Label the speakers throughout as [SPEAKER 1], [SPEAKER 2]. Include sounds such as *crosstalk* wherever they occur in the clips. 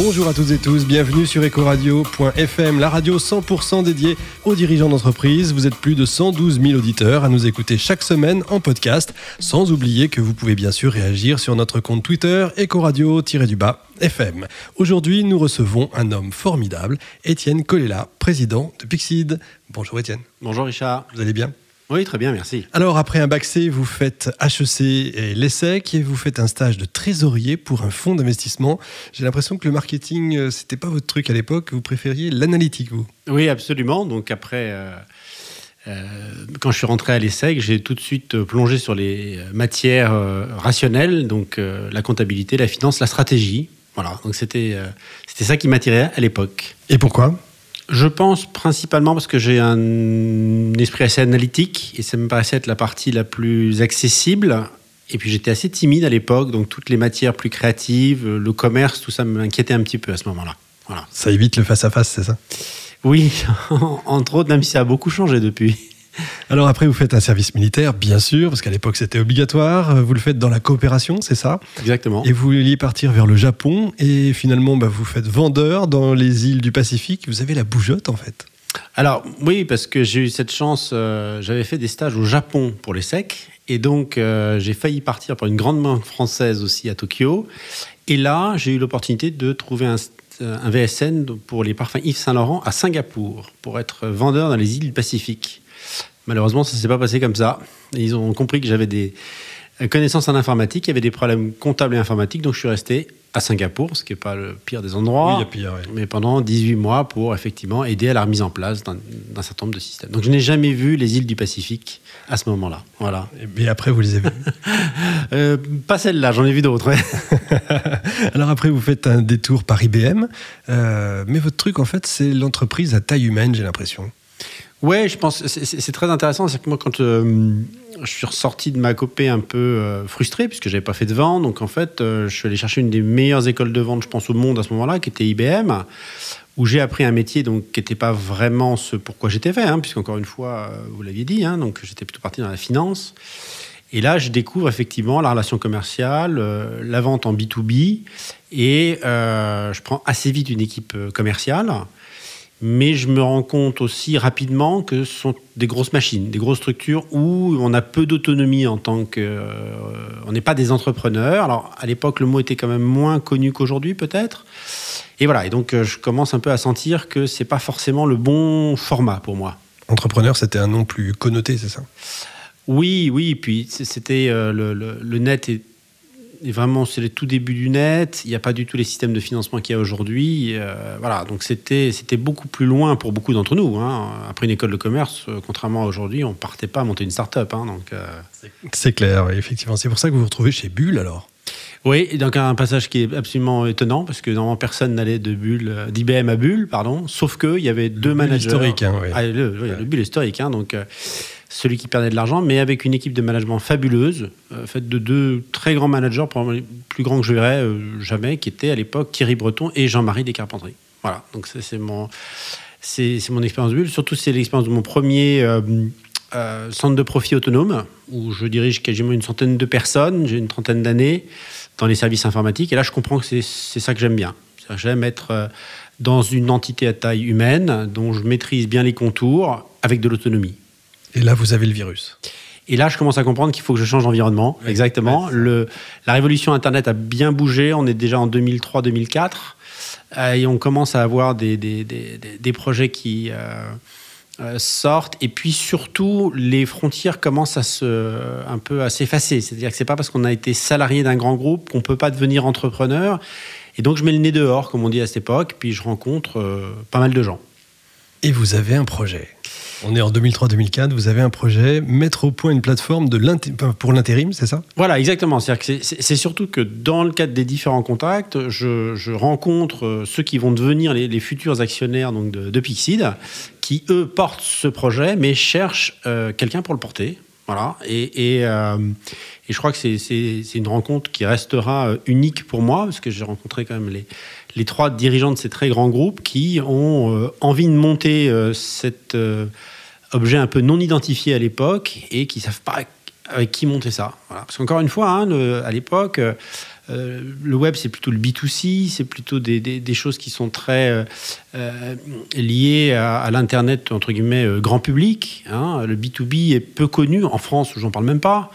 [SPEAKER 1] Bonjour à toutes et tous, bienvenue sur Ecoradio.fm, la radio 100% dédiée aux dirigeants d'entreprise. Vous êtes plus de 112 000 auditeurs à nous écouter chaque semaine en podcast, sans oublier que vous pouvez bien sûr réagir sur notre compte Twitter Ecoradio-du-bas FM. Aujourd'hui, nous recevons un homme formidable, Étienne Colella, président de Pixid. Bonjour Étienne.
[SPEAKER 2] Bonjour Richard.
[SPEAKER 1] Vous allez bien?
[SPEAKER 2] Oui, très bien, merci.
[SPEAKER 1] Alors, après un bac C, vous faites HEC et l'ESSEC et vous faites un stage de trésorier pour un fonds d'investissement. J'ai l'impression que le marketing, euh, c'était pas votre truc à l'époque. Vous préfériez l'analytique, vous?
[SPEAKER 2] Oui, absolument. Donc, après. Euh, euh, quand je suis rentré à l'ESSEC, j'ai tout de suite plongé sur les matières rationnelles, donc la comptabilité, la finance, la stratégie. Voilà, donc c'était c'était ça qui m'attirait à l'époque.
[SPEAKER 1] Et pourquoi?
[SPEAKER 2] Je pense principalement parce que j'ai un esprit assez analytique et ça me paraissait être la partie la plus accessible. Et puis j'étais assez timide à l'époque, donc toutes les matières plus créatives, le commerce, tout ça m'inquiétait un petit peu à ce moment-là. Voilà.
[SPEAKER 1] Ça évite le face-à-face, c'est ça?
[SPEAKER 2] Oui, *laughs* entre autres, même si ça a beaucoup changé depuis.
[SPEAKER 1] Alors après, vous faites un service militaire, bien sûr, parce qu'à l'époque c'était obligatoire. Vous le faites dans la coopération, c'est ça?
[SPEAKER 2] Exactement.
[SPEAKER 1] Et vous vouliez partir vers le Japon, et finalement, bah, vous faites vendeur dans les îles du Pacifique. Vous avez la bougeotte, en fait.
[SPEAKER 2] Alors oui, parce que j'ai eu cette chance, euh, j'avais fait des stages au Japon pour les secs, et donc euh, j'ai failli partir pour une grande banque française aussi à Tokyo. Et là, j'ai eu l'opportunité de trouver un, un VSN pour les parfums Yves Saint Laurent à Singapour, pour être vendeur dans les îles du Pacifique. Malheureusement, ça ne s'est pas passé comme ça. ils ont compris que j'avais des connaissances en informatique, il y avait des problèmes comptables et informatiques, donc je suis resté à Singapour, ce qui n'est pas le pire des endroits, mais pendant 18 mois pour effectivement aider à la remise en place d'un certain nombre de systèmes. Donc je n'ai jamais vu les îles du Pacifique à ce moment-là. Voilà.
[SPEAKER 1] Et après, vous les avez vues *laughs*
[SPEAKER 2] euh, Pas celles-là, j'en ai vu d'autres. *laughs*
[SPEAKER 1] Alors après, vous faites un détour par IBM, euh, mais votre truc, en fait, c'est l'entreprise à taille humaine, j'ai l'impression.
[SPEAKER 2] Ouais, je pense c'est très intéressant. C'est que moi, quand euh, je suis ressorti de ma copée un peu euh, frustré, puisque j'avais pas fait de vente, donc en fait, euh, je suis allé chercher une des meilleures écoles de vente, je pense, au monde à ce moment-là, qui était IBM, où j'ai appris un métier donc qui n'était pas vraiment ce pourquoi j'étais fait, hein, puisqu'encore une fois, vous l'aviez dit, hein, donc j'étais plutôt parti dans la finance. Et là, je découvre effectivement la relation commerciale, la vente en B2B, et je prends assez vite une équipe commerciale mais je me rends compte aussi rapidement que ce sont des grosses machines, des grosses structures où on a peu d'autonomie en tant que. Euh, on n'est pas des entrepreneurs. Alors, à l'époque, le mot était quand même moins connu qu'aujourd'hui, peut-être. Et voilà, et donc euh, je commence un peu à sentir que c'est pas forcément le bon format pour moi.
[SPEAKER 1] Entrepreneur, c'était un nom plus connoté, c'est ça?
[SPEAKER 2] Oui, oui, puis c'était euh, le, le, net est et vraiment, c'est le tout début du net. Il n'y a pas du tout les systèmes de financement qu'il y a aujourd'hui. Euh, voilà, donc c'était beaucoup plus loin pour beaucoup d'entre nous. Hein. Après une école de commerce, euh, contrairement à aujourd'hui, on partait pas à monter une start-up. Hein, donc euh.
[SPEAKER 1] c'est clair, effectivement. C'est pour ça que vous vous retrouvez chez Bull alors.
[SPEAKER 2] Oui, donc un passage qui est absolument étonnant parce que normalement personne n'allait de d'IBM à Bull, pardon, sauf qu'il y avait deux managers.
[SPEAKER 1] Historique, hein, oui.
[SPEAKER 2] ah, le, le, Bull historique, hein, donc celui qui perdait de l'argent, mais avec une équipe de management fabuleuse, euh, faite de deux très grands managers, probablement les plus grands que je verrais euh, jamais, qui étaient à l'époque Thierry Breton et Jean-Marie Descarpentries. Voilà, donc c'est mon, c'est mon expérience bulle. Surtout, c'est l'expérience de mon premier euh, centre de profit autonome, où je dirige quasiment une centaine de personnes, j'ai une trentaine d'années dans les services informatiques. Et là, je comprends que c'est ça que j'aime bien. J'aime être dans une entité à taille humaine, dont je maîtrise bien les contours, avec de l'autonomie.
[SPEAKER 1] Et là, vous avez le virus.
[SPEAKER 2] Et là, je commence à comprendre qu'il faut que je change d'environnement. Exactement. le, la révolution Internet a bien bougé. On est déjà en 2003-2004. Euh, et on commence à avoir des, des, des, des projets qui euh, euh, sortent. Et puis surtout, les frontières commencent à se, un peu à s'effacer. C'est-à-dire que c'est pas parce qu'on a été salarié d'un grand groupe qu'on peut pas devenir entrepreneur. Et donc, je mets le nez dehors, comme on dit à cette époque. Puis je rencontre pas mal de gens.
[SPEAKER 1] Et vous avez un projet on est en 2003-2004, vous avez un projet, mettre au point une plateforme de pour l'intérim, c'est ça?
[SPEAKER 2] Voilà, exactement. C'est surtout que dans le cadre des différents contacts, je, rencontre euh, ceux qui vont devenir les, futurs actionnaires donc de, Pixid, qui eux portent ce projet, mais cherchent euh, quelqu'un pour le porter. Voilà. Et, euh, et, je crois que c'est une rencontre qui restera unique pour moi, parce que j'ai rencontré quand même les, les trois dirigeants de ces très grands groupes qui ont envie de monter cette objet un peu non identifié à l'époque et qui savent pas avec qui monter ça. Voilà. Parce qu'encore une fois, hein, à l'époque, euh, euh, le web, c'est plutôt le B2C, c'est plutôt des, choses qui sont très euh, euh, liées à, l'Internet, entre guillemets, euh, grand public. hein. Le B2B est peu connu, en France, j'en parle même pas.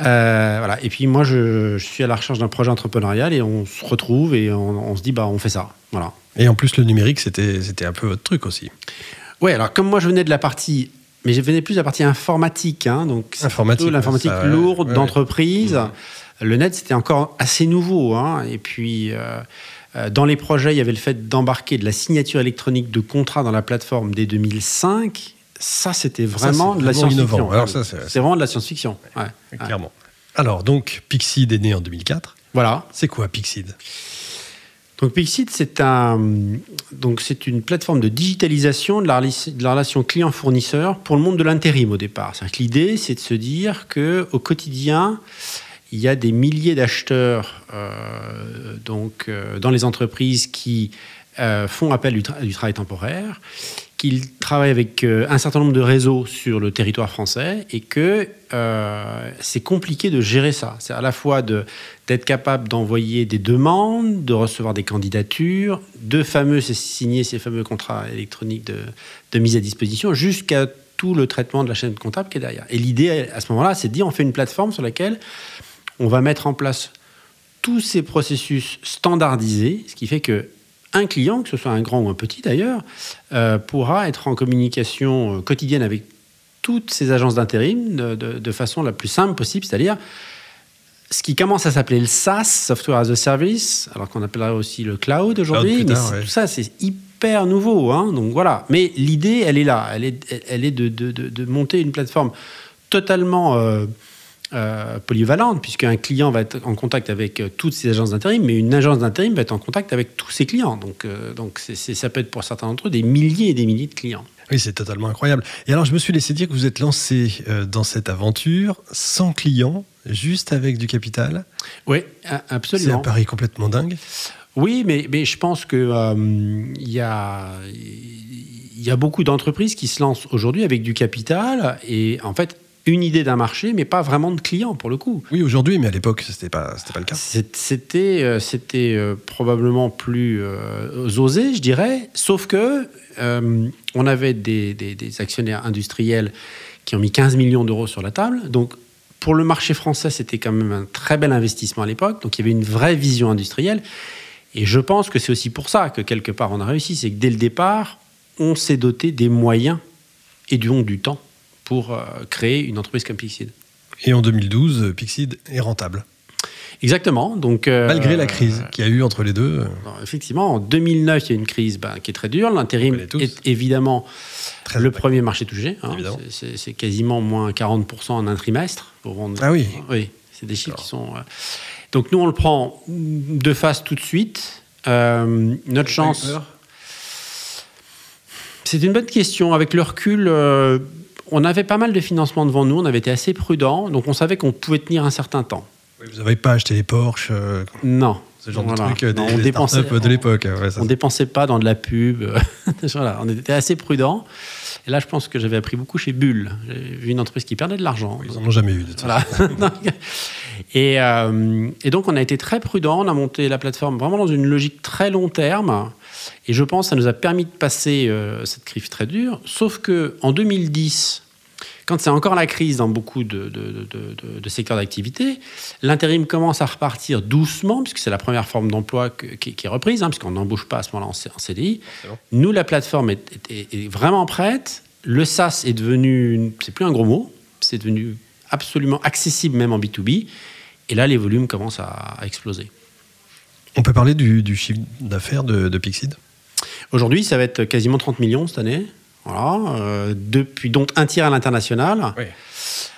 [SPEAKER 2] Euh, voilà. Et puis moi, je, je suis à la recherche d'un projet entrepreneurial et on se retrouve et on, on se dit, bah, on fait ça. Voilà.
[SPEAKER 1] Et en plus, le numérique, c'était un peu votre truc aussi.
[SPEAKER 2] Ouais, alors comme moi je venais de la partie, mais je venais plus de la partie informatique, hein, donc
[SPEAKER 1] Informatique,
[SPEAKER 2] l'informatique
[SPEAKER 1] ouais,
[SPEAKER 2] lourde
[SPEAKER 1] ouais,
[SPEAKER 2] d'entreprise.
[SPEAKER 1] ouais.
[SPEAKER 2] Le net c'était encore assez nouveau, hein, et puis euh, euh, dans les projets il y avait le fait d'embarquer de la signature électronique de contrats dans la plateforme dès 2005. Ça c'était vraiment
[SPEAKER 1] c'est
[SPEAKER 2] de la science-fiction.
[SPEAKER 1] c'est-
[SPEAKER 2] c'est vraiment de la science-fiction. ouais. Ouais.
[SPEAKER 1] Clairement. Alors, donc, Pixid est né en 2004.
[SPEAKER 2] Voilà.
[SPEAKER 1] C'est quoi Pixid
[SPEAKER 2] Donc Pixit, c'est un, donc c'est une plateforme de digitalisation de la, rela- de la relation client-fournisseur pour le monde de l'intérim au départ. C'est-à-dire que l'idée, c'est de se dire que au quotidien, il y a des milliers d'acheteurs euh, donc euh, dans les entreprises qui euh, font appel du, tra- du travail temporaire, qu'ils travaillent avec euh, un certain nombre de réseaux sur le territoire français et que euh, c'est compliqué de gérer ça. C'est à la fois de d'être capable d'envoyer des demandes, de recevoir des candidatures, de fameux signer ces fameux contrats électroniques de, de mise à disposition, jusqu'à tout le traitement de la chaîne comptable qui est derrière. Et l'idée à ce moment-là, c'est de dire on fait une plateforme sur laquelle on va mettre en place tous ces processus standardisés, ce qui fait que un client, que ce soit un grand ou un petit d'ailleurs, euh, pourra être en communication euh, quotidienne avec toutes ces agences d'intérim de, de- de façon la plus simple possible, c'est-à-dire ce qui commence à s'appeler le SaaS, Software as a Service, alors qu'on appellerait aussi le cloud aujourd'hui, mais
[SPEAKER 1] ouais.
[SPEAKER 2] tout ça c'est hyper nouveau, hein, donc voilà. Mais l'idée, elle est là, elle est, elle est de, de- de- de monter une plateforme totalement euh, euh, polyvalente, puisqu'un client va être en contact avec euh, toutes ces agences d'intérim, mais une agence d'intérim va être en contact avec tous ses clients. Donc, euh, donc ça peut être pour certains d'entre eux des milliers et des milliers de clients.
[SPEAKER 1] Oui, c'est totalement incroyable. Et alors, je me suis laissé dire que vous êtes lancé euh, dans cette aventure sans clients, juste avec du capital.
[SPEAKER 2] Oui, a-
[SPEAKER 1] C'est un
[SPEAKER 2] absolument.
[SPEAKER 1] pari complètement dingue.
[SPEAKER 2] Oui, mais, mais je pense que euh, il y, a, il y a beaucoup d'entreprises qui se lancent aujourd'hui avec du capital et en fait une idée d'un marché, mais pas vraiment de clients pour le coup.
[SPEAKER 1] Oui, aujourd'hui, mais à l'époque, c'était pas, c'était pas le cas.
[SPEAKER 2] C'était euh, c'était euh, probablement plus euh, osé, je dirais, sauf que euh, on avait des, des- des actionnaires industriels qui ont mis 15 millions d'euros sur la table. Donc, pour le marché français, c'était quand même un très bel investissement à l'époque. Donc, il y avait une vraie vision industrielle. Et je pense que c'est aussi pour ça que quelque part on a réussi. C'est que dès le départ, on s'est doté des moyens et du, du temps pour euh, créer une entreprise comme Pixid.
[SPEAKER 1] Et en 2012, euh, Pixid est rentable.
[SPEAKER 2] Exactement. Donc, euh,
[SPEAKER 1] Malgré la crise qu'il y a eu entre les deux.
[SPEAKER 2] Alors, effectivement, en 2009, il y a une crise ben, qui est très dure. L'intérim est évidemment
[SPEAKER 1] Très
[SPEAKER 2] le
[SPEAKER 1] impacté.
[SPEAKER 2] premier marché touché. hein. C'est- quasiment moins 40% en un trimestre. Pour vendre.
[SPEAKER 1] Ah oui.
[SPEAKER 2] Oui, c'est des chiffres qui sont. euh, Donc nous, on le prend de face tout de suite. Notre chance. C'est une bonne question. Avec le recul, on avait pas mal de financement devant nous. On avait été assez prudent, donc on savait qu'on pouvait tenir un certain temps.
[SPEAKER 1] Oui, Vous n'avez pas acheté les Porsche, euh,
[SPEAKER 2] Non.
[SPEAKER 1] ce genre
[SPEAKER 2] Voilà.
[SPEAKER 1] de trucs euh, des,
[SPEAKER 2] Non, on dépensait-
[SPEAKER 1] de l'époque. ouais,
[SPEAKER 2] On dépensait pas dans de la pub. *laughs* voilà, on était assez prudent. Et là, je pense que j'avais appris beaucoup chez Bull. J'ai vu une entreprise qui perdait de l'argent.
[SPEAKER 1] Ils en ont jamais eu. De toute.
[SPEAKER 2] Voilà. *laughs* Et, euh, et donc, on a été très prudent. On a monté la plateforme vraiment dans une logique très long terme. Et je pense que ça nous a permis de passer euh, cette crise très dure. Sauf que en 2010, quand c'est encore la crise dans beaucoup de, de- de- de- de secteurs d'activité, l'intérim commence à repartir doucement, puisque c'est la première forme d'emploi qui, qui est reprise, hein, puisqu'on n'embauche pas à ce moment-là en, CDI. Nous, la plateforme est, est- vraiment prête. Le SaaS est devenu, c'est plus un gros mot, c'est devenu absolument accessible même en B2B. Et là, les volumes commencent à, à exploser.
[SPEAKER 1] On peut parler du, du chiffre d'affaires de, de Pixid?
[SPEAKER 2] Aujourd'hui, ça va être quasiment 30 millions cette année. Voilà, euh, depuis donc un tiers à l'international,
[SPEAKER 1] Oui.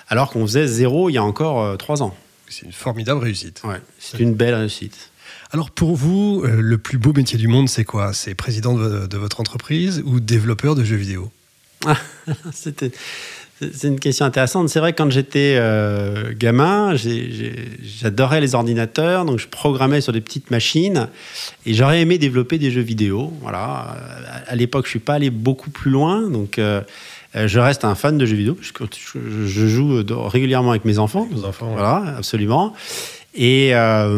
[SPEAKER 2] alors qu'on faisait zéro il y a encore euh, trois ans.
[SPEAKER 1] C'est une formidable réussite.
[SPEAKER 2] Ouais, c'est une belle réussite.
[SPEAKER 1] Alors pour vous, euh, le plus beau métier du monde, c'est quoi? C'est président de, de votre entreprise ou développeur de jeux vidéo? *laughs*
[SPEAKER 2] C'était- c'est une question intéressante. C'est vrai que quand j'étais euh, gamin, j'adorais les ordinateurs, donc je programmais sur des petites machines et j'aurais aimé développer des jeux vidéo. Voilà. À- À l'époque, je suis pas allé beaucoup plus loin, donc euh, Euh, je reste un fan de jeux vidéo. Je, je- je joue régulièrement avec mes enfants.
[SPEAKER 1] Nos enfants, ouais.
[SPEAKER 2] Voilà, absolument. Et euh,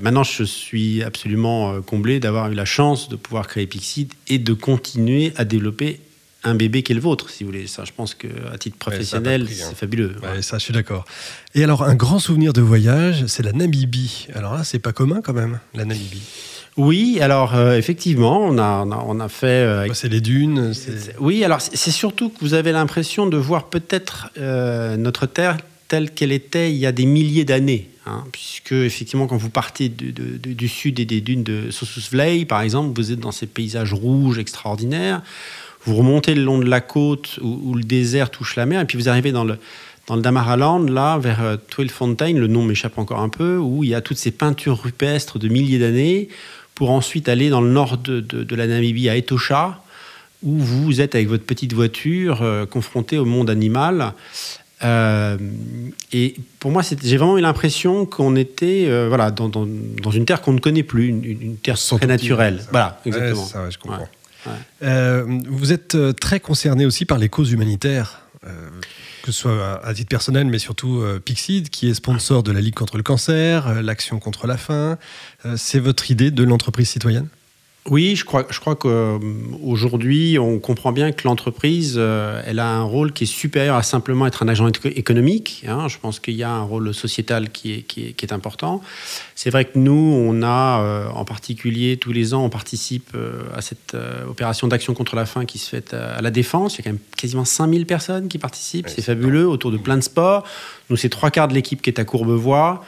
[SPEAKER 2] maintenant, je suis absolument comblé d'avoir eu la chance de pouvoir créer Pixid et de continuer à développer un bébé qui est le vôtre, si vous voulez. Ça, je pense qu'à titre professionnel,
[SPEAKER 1] hein.
[SPEAKER 2] c'est fabuleux.
[SPEAKER 1] Ouais, ça, je suis d'accord. Et alors, un grand souvenir de voyage, c'est la Namibie. Alors là, c'est pas commun quand même, la Namibie.
[SPEAKER 2] Oui, alors euh, effectivement, on a, on a, on a fait. euh,
[SPEAKER 1] Bah, c'est les dunes,
[SPEAKER 2] Oui, alors c'est surtout que vous avez l'impression de voir peut-être euh, notre Terre telle qu'elle était il y a des milliers d'années. hein, puisque, effectivement, quand vous partez du, de- du sud et des dunes de Sossusvlei, par exemple, vous êtes dans ces paysages rouges extraordinaires. Vous remontez le long de la côte où, où le désert touche la mer, et puis vous arrivez dans le, dans le Damaraland, là, vers euh, le nom m'échappe encore un peu, où il y a toutes ces peintures rupestres de milliers d'années, pour ensuite aller dans le nord de, de- de la Namibie, à Etosha, où vous êtes avec votre petite voiture euh, confronté au monde animal. Euh, et pour moi, j'ai vraiment eu l'impression qu'on était euh, voilà, dans, dans- dans une terre qu'on ne connaît plus, une, une terre très naturelle. Voilà, exactement.
[SPEAKER 1] ça, ouais, je comprends.
[SPEAKER 2] Ouais,
[SPEAKER 1] Euh, vous êtes euh, très concerné aussi par les causes humanitaires, euh, que ce soit à, titre personnel, mais surtout euh, Pixid, qui est sponsor de la Ligue contre le cancer, l'Action contre la faim. C'est votre idée de l'entreprise citoyenne?
[SPEAKER 2] Oui, je crois, je crois qu'aujourd'hui, on comprend bien que l'entreprise, euh, elle a un rôle qui est supérieur à simplement être un agent éco- économique. hein. Je pense qu'il y a un rôle sociétal qui est, qui est, qui est important. C'est vrai que nous, on a, euh, en particulier, tous les ans, on participe euh, à cette opération d'action contre la faim qui se fait à, la Défense. Il y a quand même quasiment 5000 personnes qui participent.
[SPEAKER 1] Ouais,
[SPEAKER 2] c'est fabuleux, autour de plein de sports. Nous, c'est trois quarts de l'équipe qui est à Courbevoie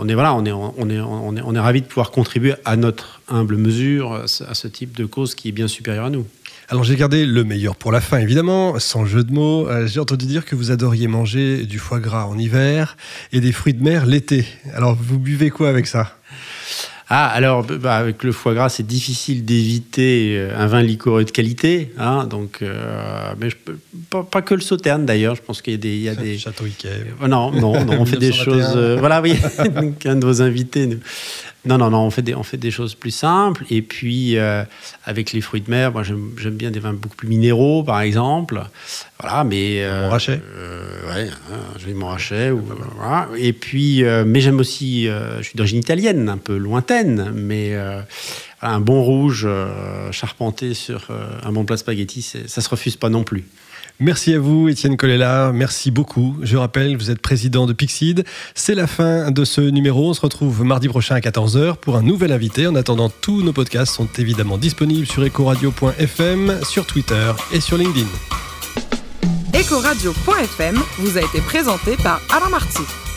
[SPEAKER 2] on est voilà, ravi de pouvoir contribuer à notre humble mesure à ce, à ce type de cause qui est bien supérieur à nous.
[SPEAKER 1] Alors j'ai gardé le meilleur pour la fin, évidemment, sans jeu de mots. Euh, j'ai entendu dire que vous adoriez manger du foie gras en hiver et des fruits de mer l'été. Alors vous buvez quoi avec ça?
[SPEAKER 2] Ah alors bah, avec le foie gras c'est difficile d'éviter euh, un vin liquoreux de qualité, hein, donc euh, mais je peux, pas, pas que le sauterne d'ailleurs. Je pense qu'il y a des il y a des
[SPEAKER 1] Château.
[SPEAKER 2] Euh, Non, non, non, on fait des
[SPEAKER 1] 1921.
[SPEAKER 2] choses. euh, voilà, oui, *laughs* un de vos invités. nous. Non, non, non, on fait des, on fait des choses plus simples. Et puis, euh, avec les fruits de mer, moi, j'aime bien des vins beaucoup plus minéraux, par exemple. Voilà, mais. euh,
[SPEAKER 1] Montrachet.
[SPEAKER 2] euh, Ouais, hein, je vais Montrachet. Ou, voilà. Et puis, euh, mais j'aime aussi. euh, je suis d'origine italienne, un peu lointaine, mais. Voilà, un bon rouge euh, charpenté sur euh, un bon plat de spaghetti, ça se refuse pas non plus.
[SPEAKER 1] Merci à vous, Étienne Colella. Merci beaucoup. Je rappelle, vous êtes président de Pixid. C'est la fin de ce numéro. On se retrouve mardi prochain à 14h pour un nouvel invité. En attendant, tous nos podcasts sont évidemment disponibles sur ecoradio.fm, sur Twitter et sur LinkedIn.
[SPEAKER 3] Ecoradio.fm vous a été présenté par Alain Marty.